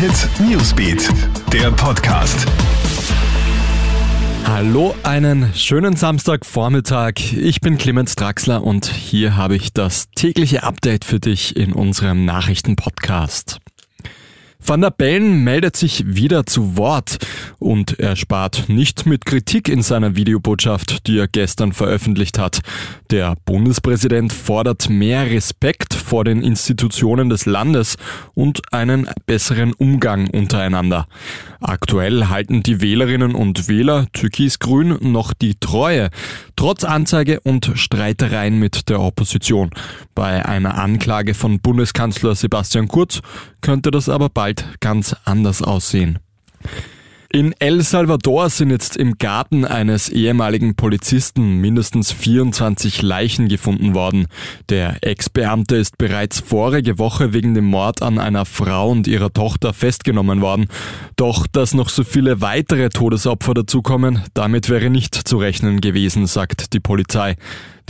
Hit Newsbeat, der Podcast. Hallo, einen schönen Samstagvormittag. Ich bin Clemens Draxler und hier habe ich das tägliche Update für dich in unserem Nachrichtenpodcast. Van der Bellen meldet sich wieder zu Wort und er spart nicht mit Kritik in seiner Videobotschaft, die er gestern veröffentlicht hat. Der Bundespräsident fordert mehr Respekt vor den Institutionen des Landes und einen besseren Umgang untereinander. Aktuell halten die Wählerinnen und Wähler Türkis-Grün noch die Treue, trotz Anzeige und Streitereien mit der Opposition. Bei einer Anklage von Bundeskanzler Sebastian Kurz könnte das aber bald bald ganz anders aussehen. In El Salvador sind jetzt im Garten eines ehemaligen Polizisten mindestens 24 Leichen gefunden worden. Der Ex-Beamte ist bereits vorige Woche wegen dem Mord an einer Frau und ihrer Tochter festgenommen worden. Doch dass noch so viele weitere Todesopfer dazukommen, damit wäre nicht zu rechnen gewesen, sagt die Polizei.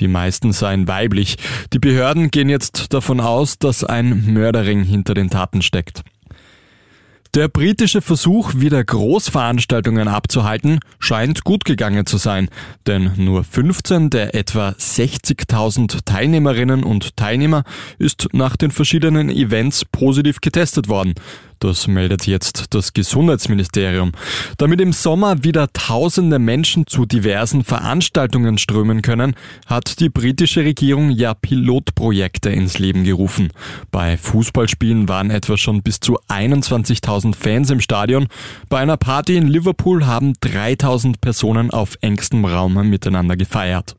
Die meisten seien weiblich. Die Behörden gehen jetzt davon aus, dass ein Mörderring hinter den Taten steckt. Der britische Versuch, wieder Großveranstaltungen abzuhalten, scheint gut gegangen zu sein, denn nur 15 der etwa 60.000 Teilnehmerinnen und Teilnehmer ist nach den verschiedenen Events positiv getestet worden. Das meldet jetzt das Gesundheitsministerium. Damit im Sommer wieder tausende Menschen zu diversen Veranstaltungen strömen können, hat die britische Regierung ja Pilotprojekte ins Leben gerufen. Bei Fußballspielen waren etwa schon bis zu 21.000 Fans im Stadion. Bei einer Party in Liverpool haben 3000 Personen auf engstem Raum miteinander gefeiert.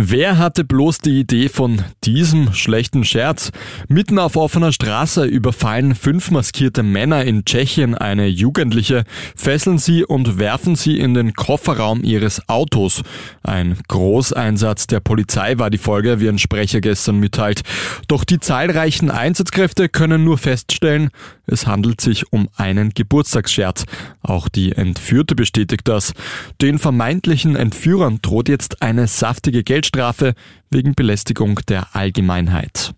Wer hatte bloß die Idee von diesem schlechten Scherz? Mitten auf offener Straße überfallen fünf maskierte Männer in Tschechien eine Jugendliche, fesseln sie und werfen sie in den Kofferraum ihres Autos. Ein Großeinsatz der Polizei war die Folge, wie ein Sprecher gestern mitteilt. Doch die zahlreichen Einsatzkräfte können nur feststellen, es handelt sich um einen Geburtstagsscherz. Auch die Entführte bestätigt das. Den vermeintlichen Entführern droht jetzt eine saftige Geldstrafe Geldstrafe wegen Belästigung der Allgemeinheit.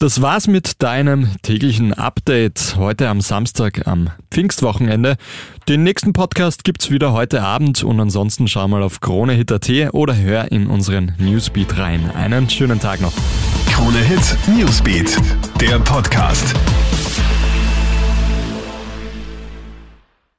Das war's mit deinem täglichen Update heute am Samstag am Pfingstwochenende. Den nächsten Podcast gibt's wieder heute Abend und ansonsten schau mal auf KroneHit.at oder hör in unseren Newsbeat rein. Einen schönen Tag noch. KroneHit Newsbeat, der Podcast.